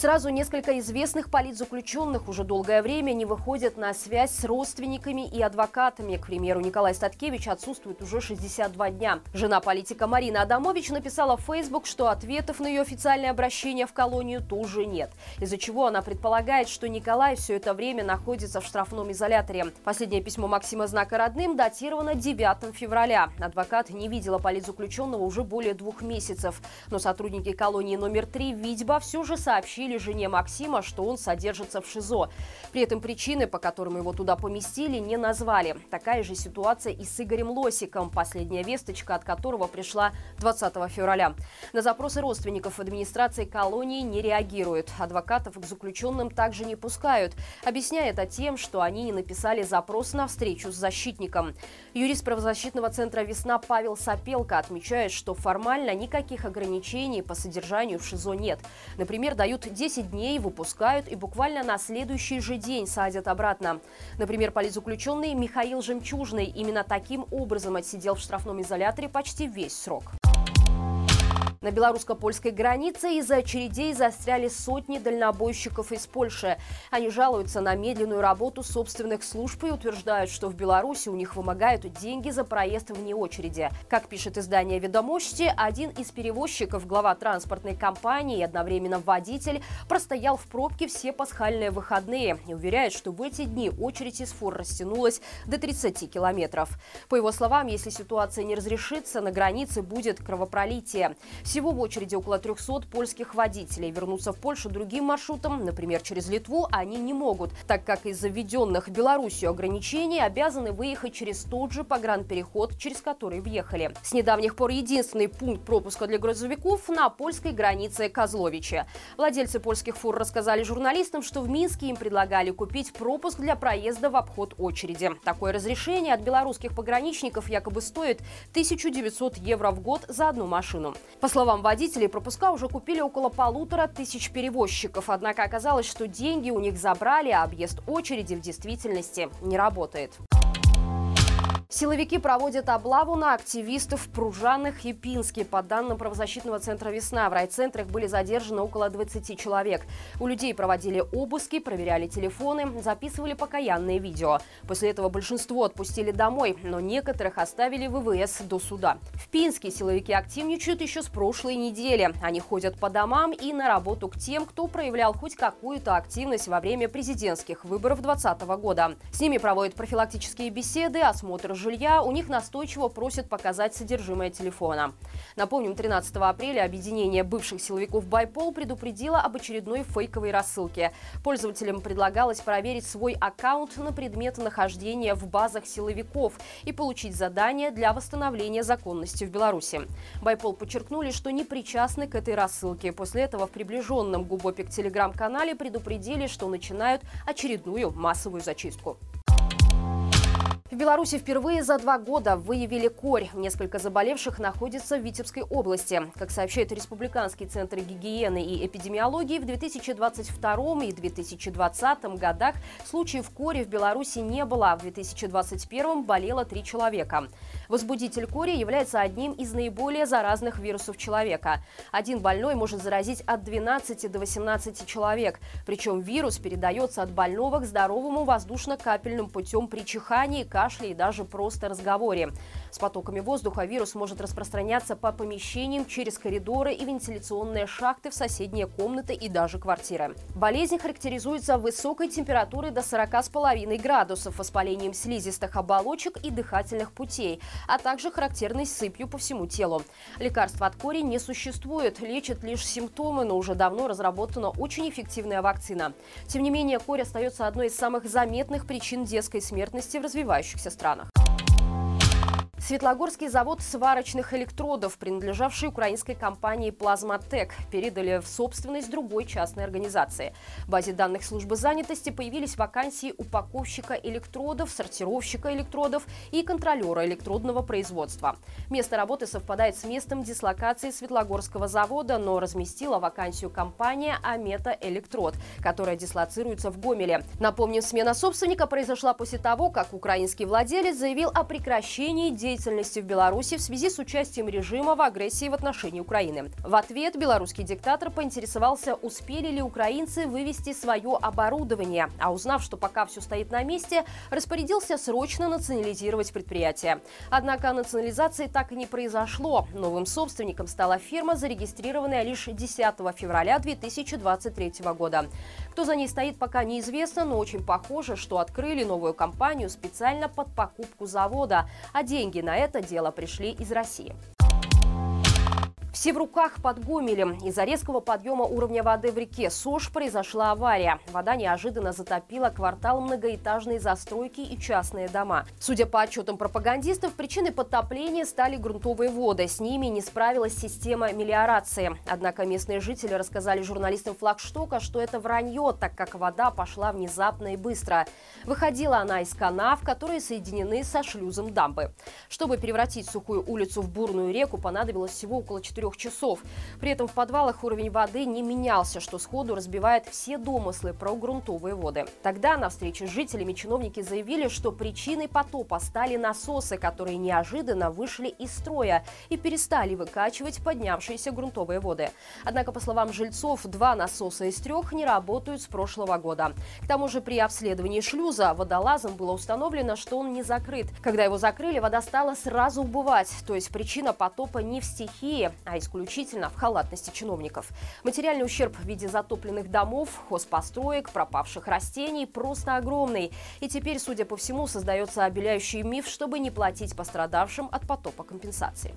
Сразу несколько известных политзаключенных уже долгое время не выходят на связь с родственниками и адвокатами. К примеру, Николай Статкевич отсутствует уже 62 дня. Жена политика Марина Адамович написала в Facebook, что ответов на ее официальное обращение в колонию тоже нет. Из-за чего она предполагает, что Николай все это время находится в штрафном изоляторе. Последнее письмо Максима Знака родным датировано 9 февраля. Адвокат не видела политзаключенного уже более двух месяцев. Но сотрудники колонии номер 3 Витьба все же сообщили сообщили жене Максима, что он содержится в ШИЗО. При этом причины, по которым его туда поместили, не назвали. Такая же ситуация и с Игорем Лосиком, последняя весточка от которого пришла 20 февраля. На запросы родственников администрации колонии не реагируют. Адвокатов к заключенным также не пускают. Объясняя это тем, что они не написали запрос на встречу с защитником. Юрист правозащитного центра «Весна» Павел Сапелко отмечает, что формально никаких ограничений по содержанию в ШИЗО нет. Например, дают 10 дней выпускают и буквально на следующий же день садят обратно. Например, политзаключенный Михаил Жемчужный именно таким образом отсидел в штрафном изоляторе почти весь срок. На белорусско-польской границе из-за очередей застряли сотни дальнобойщиков из Польши. Они жалуются на медленную работу собственных служб и утверждают, что в Беларуси у них вымогают деньги за проезд вне очереди. Как пишет издание «Ведомости», один из перевозчиков, глава транспортной компании и одновременно водитель, простоял в пробке все пасхальные выходные и уверяет, что в эти дни очередь из фур растянулась до 30 километров. По его словам, если ситуация не разрешится, на границе будет кровопролитие. Всего в очереди около 300 польских водителей. Вернуться в Польшу другим маршрутом, например, через Литву, они не могут, так как из-за введенных Беларусью ограничений обязаны выехать через тот же погранпереход, через который въехали. С недавних пор единственный пункт пропуска для грузовиков на польской границе Козловичи. Владельцы польских фур рассказали журналистам, что в Минске им предлагали купить пропуск для проезда в обход очереди. Такое разрешение от белорусских пограничников якобы стоит 1900 евро в год за одну машину. По водителей, пропуска уже купили около полутора тысяч перевозчиков. Однако оказалось, что деньги у них забрали, а объезд очереди в действительности не работает. Силовики проводят облаву на активистов в Пружанах и Пинске. По данным правозащитного центра «Весна», в райцентрах были задержаны около 20 человек. У людей проводили обыски, проверяли телефоны, записывали покаянные видео. После этого большинство отпустили домой, но некоторых оставили в ВВС до суда. В Пинске силовики активничают еще с прошлой недели. Они ходят по домам и на работу к тем, кто проявлял хоть какую-то активность во время президентских выборов 2020 года. С ними проводят профилактические беседы, осмотр жилья, у них настойчиво просят показать содержимое телефона. Напомним, 13 апреля объединение бывших силовиков «Байпол» предупредило об очередной фейковой рассылке. Пользователям предлагалось проверить свой аккаунт на предмет нахождения в базах силовиков и получить задание для восстановления законности в Беларуси. «Байпол» подчеркнули, что не причастны к этой рассылке. После этого в приближенном Губопик телеграм-канале предупредили, что начинают очередную массовую зачистку. В Беларуси впервые за два года выявили корь. Несколько заболевших находится в Витебской области. Как сообщает Республиканский центр гигиены и эпидемиологии, в 2022 и 2020 годах случаев кори в Беларуси не было. В 2021 болело три человека. Возбудитель кори является одним из наиболее заразных вирусов человека. Один больной может заразить от 12 до 18 человек. Причем вирус передается от больного к здоровому воздушно-капельным путем при чихании, кашле и даже просто разговоре. С потоками воздуха вирус может распространяться по помещениям через коридоры и вентиляционные шахты в соседние комнаты и даже квартиры. Болезнь характеризуется высокой температурой до 40,5 градусов, воспалением слизистых оболочек и дыхательных путей, а также характерной сыпью по всему телу. Лекарства от кори не существует, лечат лишь симптомы, но уже давно разработана очень эффективная вакцина. Тем не менее, корь остается одной из самых заметных причин детской смертности в развивающихся странах. Светлогорский завод сварочных электродов, принадлежавший украинской компании «Плазматек», передали в собственность другой частной организации. В базе данных службы занятости появились вакансии упаковщика электродов, сортировщика электродов и контролера электродного производства. Место работы совпадает с местом дислокации Светлогорского завода, но разместила вакансию компания «Амета Электрод», которая дислоцируется в Гомеле. Напомним, смена собственника произошла после того, как украинский владелец заявил о прекращении деятельности деятельности в Беларуси в связи с участием режима в агрессии в отношении Украины. В ответ белорусский диктатор поинтересовался, успели ли украинцы вывести свое оборудование, а узнав, что пока все стоит на месте, распорядился срочно национализировать предприятие. Однако национализации так и не произошло. Новым собственником стала фирма, зарегистрированная лишь 10 февраля 2023 года. Кто за ней стоит, пока неизвестно, но очень похоже, что открыли новую компанию специально под покупку завода, а деньги на это дело пришли из России. Все в руках под Гомелем. Из-за резкого подъема уровня воды в реке Сош произошла авария. Вода неожиданно затопила квартал многоэтажной застройки и частные дома. Судя по отчетам пропагандистов, причиной подтопления стали грунтовые воды. С ними не справилась система мелиорации. Однако местные жители рассказали журналистам флагштока, что это вранье, так как вода пошла внезапно и быстро. Выходила она из канав, которые соединены со шлюзом дамбы. Чтобы превратить сухую улицу в бурную реку, понадобилось всего около 4 трех часов. При этом в подвалах уровень воды не менялся, что сходу разбивает все домыслы про грунтовые воды. Тогда на встрече с жителями чиновники заявили, что причиной потопа стали насосы, которые неожиданно вышли из строя и перестали выкачивать поднявшиеся грунтовые воды. Однако, по словам жильцов, два насоса из трех не работают с прошлого года. К тому же при обследовании шлюза водолазом было установлено, что он не закрыт. Когда его закрыли, вода стала сразу убывать. То есть причина потопа не в стихии, а исключительно в халатности чиновников. Материальный ущерб в виде затопленных домов, хозпостроек, пропавших растений просто огромный. И теперь, судя по всему, создается обеляющий миф, чтобы не платить пострадавшим от потопа компенсации.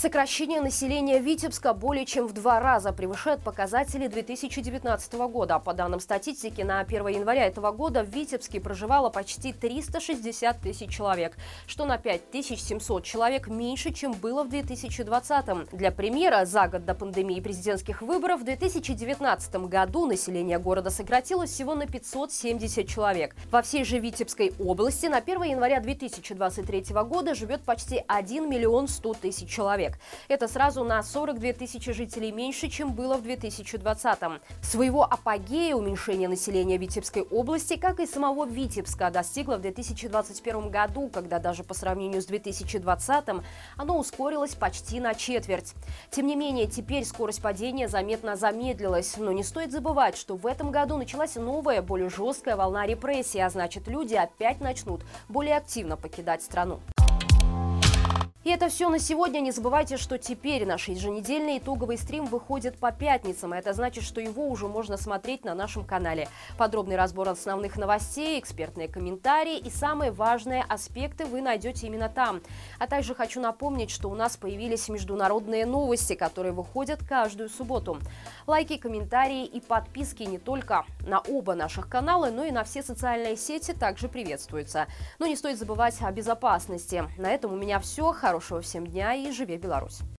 Сокращение населения Витебска более чем в два раза превышает показатели 2019 года. По данным статистики, на 1 января этого года в Витебске проживало почти 360 тысяч человек, что на 5700 человек меньше, чем было в 2020. Для примера, за год до пандемии президентских выборов в 2019 году население города сократилось всего на 570 человек. Во всей же Витебской области на 1 января 2023 года живет почти 1 миллион 100 тысяч человек человек. Это сразу на 42 тысячи жителей меньше, чем было в 2020-м. Своего апогея уменьшение населения Витебской области, как и самого Витебска, достигло в 2021 году, когда даже по сравнению с 2020-м оно ускорилось почти на четверть. Тем не менее, теперь скорость падения заметно замедлилась. Но не стоит забывать, что в этом году началась новая, более жесткая волна репрессий, а значит, люди опять начнут более активно покидать страну. И это все на сегодня. Не забывайте, что теперь наш еженедельный итоговый стрим выходит по пятницам. это значит, что его уже можно смотреть на нашем канале. Подробный разбор основных новостей, экспертные комментарии и самые важные аспекты вы найдете именно там. А также хочу напомнить, что у нас появились международные новости, которые выходят каждую субботу. Лайки, комментарии и подписки не только на оба наших канала, но и на все социальные сети также приветствуются. Но не стоит забывать о безопасности. На этом у меня все. Хорошего всем дня и живи Беларусь!